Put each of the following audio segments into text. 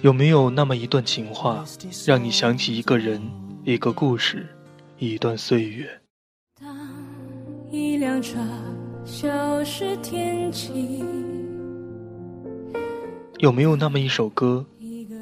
有没有那么一段情话，让你想起一个人、一个故事、一段岁月？当一辆车消失天际，有没有那么一首歌，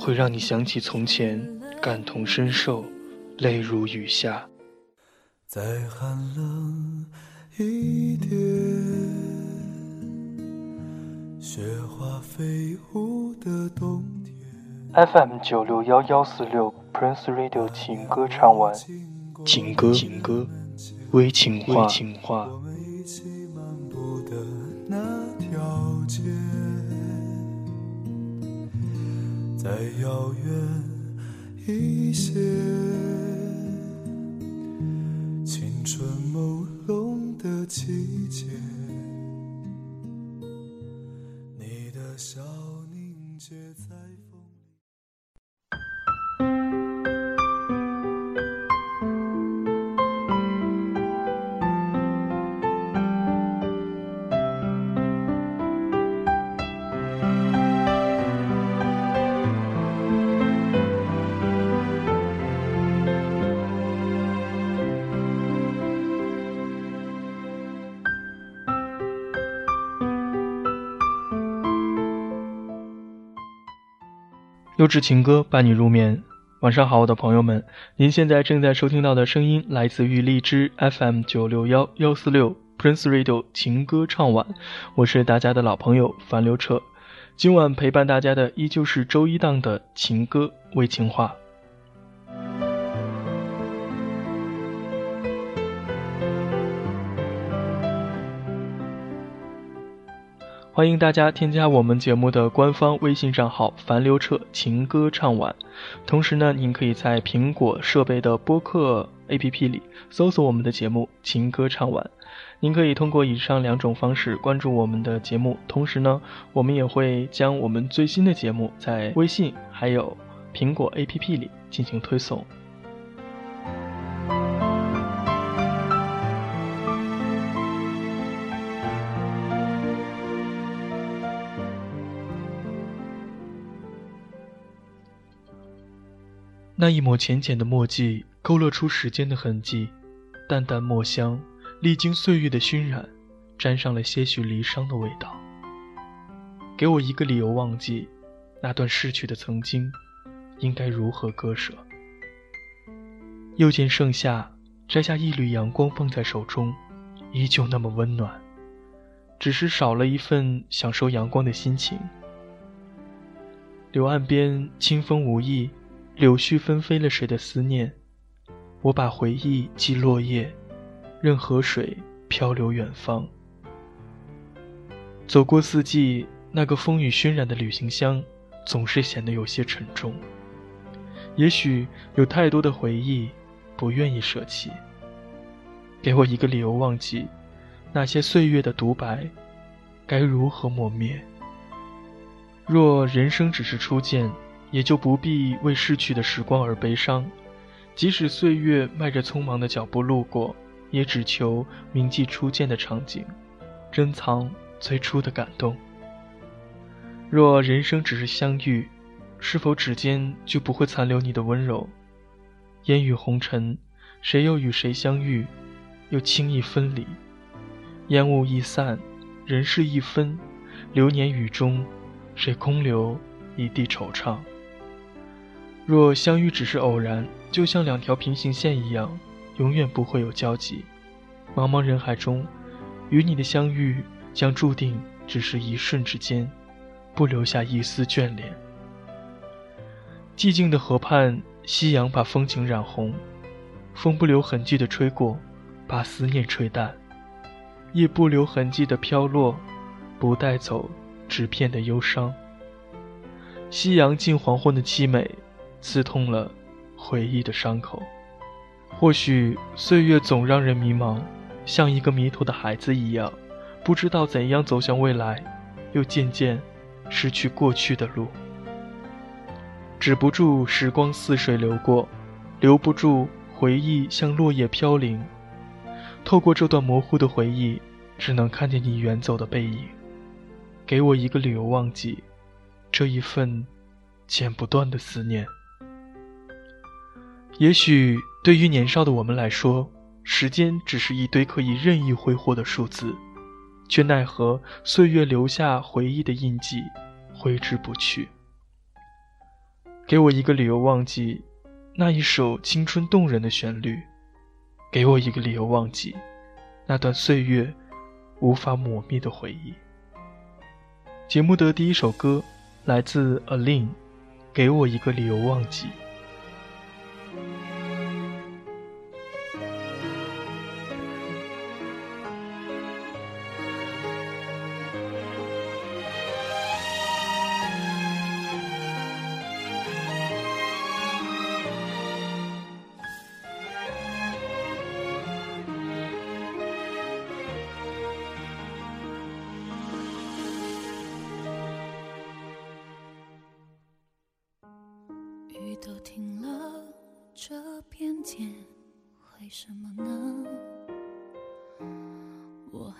会让你想起从前，感同身受，泪如雨下？再寒冷一点，雪花飞舞的冬天。FM 九六幺幺四六 Prince Radio 情歌唱完，情歌情歌，微情话情话。再遥远一些，青春朦胧的季节，优质情歌伴你入眠，晚上好，我的朋友们，您现在正在收听到的声音来自于荔枝 FM 九六幺幺四六 Prince Radio 情歌唱晚，我是大家的老朋友樊刘彻，今晚陪伴大家的依旧是周一档的情歌为情话。欢迎大家添加我们节目的官方微信账号“樊刘彻情歌唱晚”，同时呢，您可以在苹果设备的播客 APP 里搜索我们的节目“情歌唱晚”。您可以通过以上两种方式关注我们的节目，同时呢，我们也会将我们最新的节目在微信还有苹果 APP 里进行推送。那一抹浅浅的墨迹，勾勒出时间的痕迹，淡淡墨香，历经岁月的熏染，沾上了些许离殇的味道。给我一个理由忘记那段逝去的曾经，应该如何割舍？又见盛夏，摘下一缕阳光放在手中，依旧那么温暖，只是少了一份享受阳光的心情。柳岸边，清风无意。柳絮纷飞了谁的思念？我把回忆寄落叶，任河水漂流远方。走过四季，那个风雨熏染的旅行箱，总是显得有些沉重。也许有太多的回忆，不愿意舍弃。给我一个理由忘记那些岁月的独白，该如何磨灭？若人生只是初见。也就不必为逝去的时光而悲伤，即使岁月迈着匆忙的脚步路过，也只求铭记初见的场景，珍藏最初的感动。若人生只是相遇，是否指尖就不会残留你的温柔？烟雨红尘，谁又与谁相遇，又轻易分离？烟雾易散，人事易分，流年雨中，谁空留一地惆怅？若相遇只是偶然，就像两条平行线一样，永远不会有交集。茫茫人海中，与你的相遇将注定只是一瞬之间，不留下一丝眷恋。寂静的河畔，夕阳把风景染红，风不留痕迹的吹过，把思念吹淡；夜不留痕迹的飘落，不带走纸片的忧伤。夕阳近黄昏的凄美。刺痛了回忆的伤口。或许岁月总让人迷茫，像一个迷途的孩子一样，不知道怎样走向未来，又渐渐失去过去的路。止不住时光似水流过，留不住回忆像落叶飘零。透过这段模糊的回忆，只能看见你远走的背影。给我一个理由忘记这一份剪不断的思念。也许对于年少的我们来说，时间只是一堆可以任意挥霍的数字，却奈何岁月留下回忆的印记，挥之不去。给我一个理由忘记那一首青春动人的旋律，给我一个理由忘记那段岁月无法抹灭的回忆。节目的第一首歌来自 Aline，给我一个理由忘记。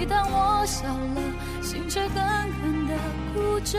每当我笑了，心却狠狠的哭着。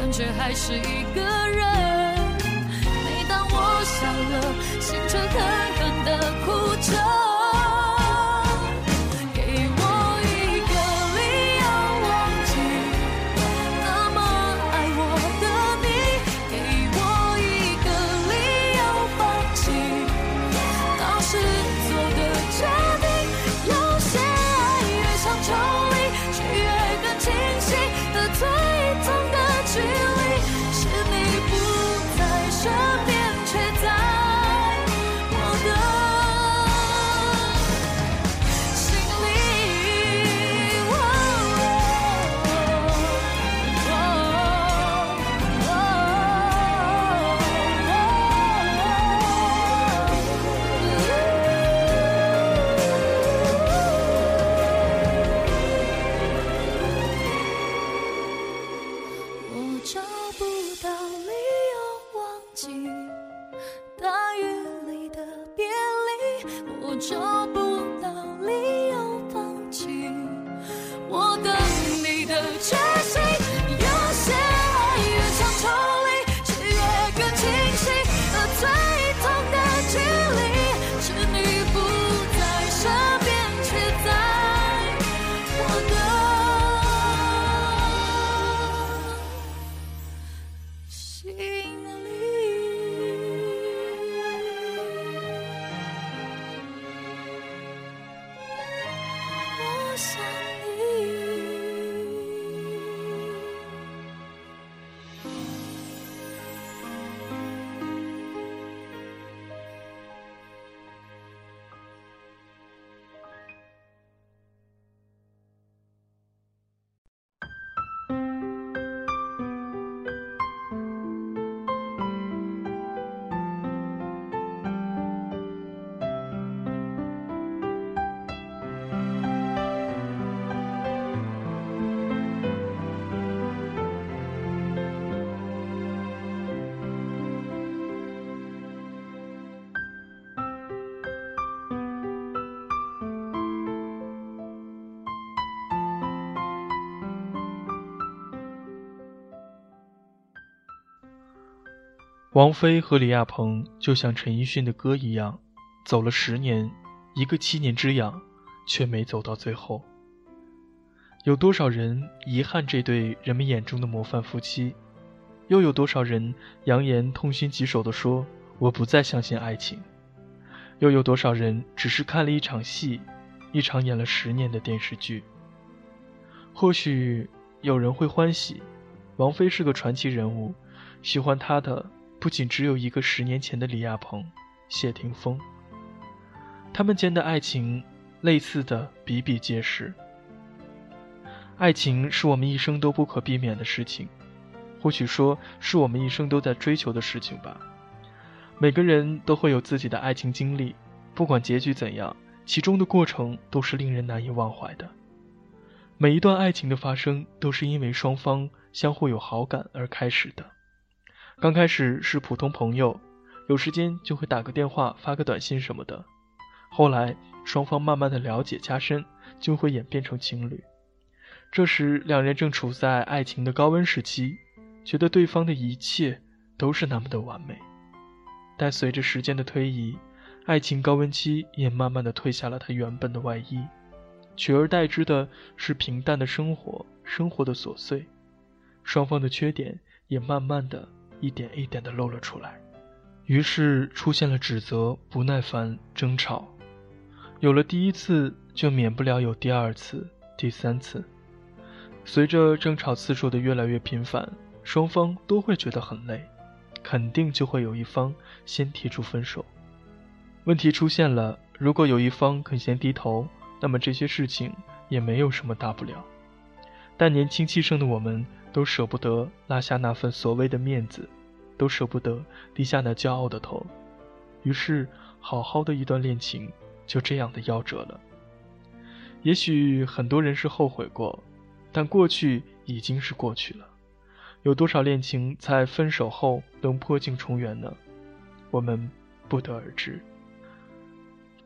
感觉还是一个人。每当我笑了，心却狠狠的哭着。王菲和李亚鹏就像陈奕迅的歌一样，走了十年，一个七年之痒，却没走到最后。有多少人遗憾这对人们眼中的模范夫妻？又有多少人扬言痛心疾首地说：“我不再相信爱情。”又有多少人只是看了一场戏，一场演了十年的电视剧？或许有人会欢喜，王菲是个传奇人物，喜欢她的不仅只有一个十年前的李亚鹏、谢霆锋。他们间的爱情，类似的比比皆是。爱情是我们一生都不可避免的事情，或许说是我们一生都在追求的事情吧。每个人都会有自己的爱情经历，不管结局怎样，其中的过程都是令人难以忘怀的。每一段爱情的发生，都是因为双方相互有好感而开始的。刚开始是普通朋友，有时间就会打个电话、发个短信什么的。后来双方慢慢的了解加深，就会演变成情侣。这时，两人正处在爱情的高温时期，觉得对方的一切都是那么的完美。但随着时间的推移，爱情高温期也慢慢的褪下了它原本的外衣，取而代之的是平淡的生活，生活的琐碎，双方的缺点也慢慢的一点一点的露了出来，于是出现了指责、不耐烦、争吵。有了第一次，就免不了有第二次、第三次。随着争吵次数的越来越频繁，双方都会觉得很累，肯定就会有一方先提出分手。问题出现了，如果有一方肯先低头，那么这些事情也没有什么大不了。但年轻气盛的我们，都舍不得落下那份所谓的面子，都舍不得低下那骄傲的头，于是好好的一段恋情就这样的夭折了。也许很多人是后悔过。但过去已经是过去了，有多少恋情在分手后能破镜重圆呢？我们不得而知。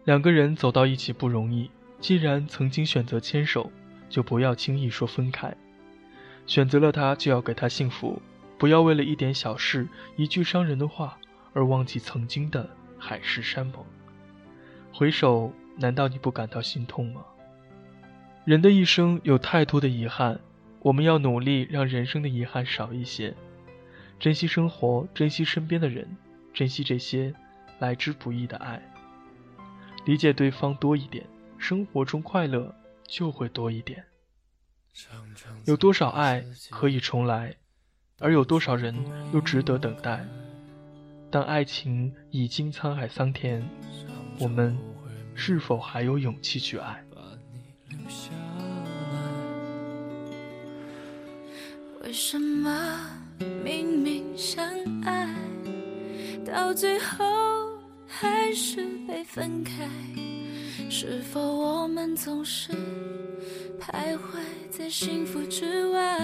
两个人走到一起不容易，既然曾经选择牵手，就不要轻易说分开。选择了他，就要给他幸福，不要为了一点小事、一句伤人的话而忘记曾经的海誓山盟。回首，难道你不感到心痛吗？人的一生有太多的遗憾，我们要努力让人生的遗憾少一些，珍惜生活，珍惜身边的人，珍惜这些来之不易的爱。理解对方多一点，生活中快乐就会多一点。有多少爱可以重来，而有多少人又值得等待？当爱情已经沧海桑田，我们是否还有勇气去爱？为什么明明相爱，到最后还是被分开？是否我们总是徘徊在幸福之外？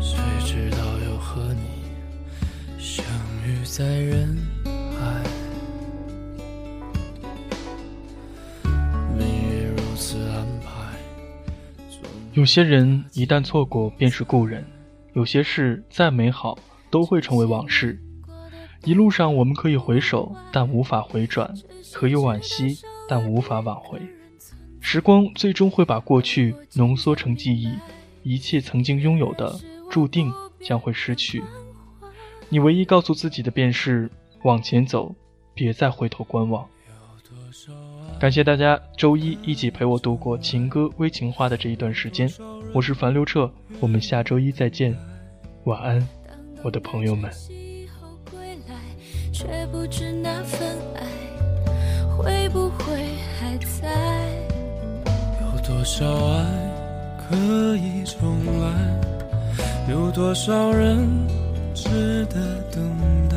谁知道又和你相遇在人海？命运如此安排有些人一旦错过便是故人，有些事再美好都会成为往事。一路上我们可以回首，但无法回转；可以惋惜，但无法挽回。时光最终会把过去浓缩成记忆，一切曾经拥有的，注定将会失去。你唯一告诉自己的便是往前走，别再回头观望。感谢大家周一一起陪我度过情歌微情话的这一段时间，我是樊刘彻，我们下周一再见，晚安，我的朋友们。却不知那份爱会不会还在？有多少爱可以重来？有多少人值得等待？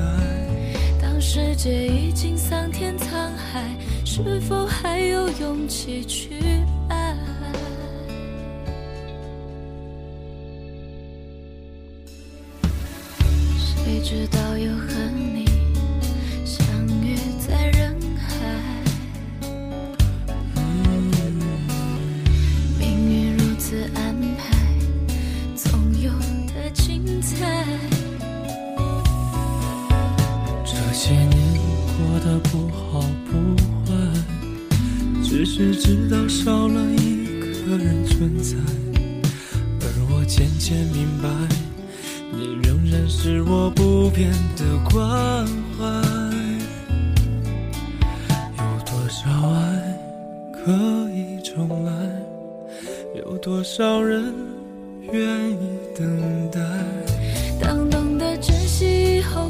当世界已经桑田沧海。是否还有勇气去爱？谁知道又和只知道少了一个人存在，而我渐渐明白，你仍然是我不变的关怀。有多少爱可以重来？有多少人愿意等待？当懂得珍惜以后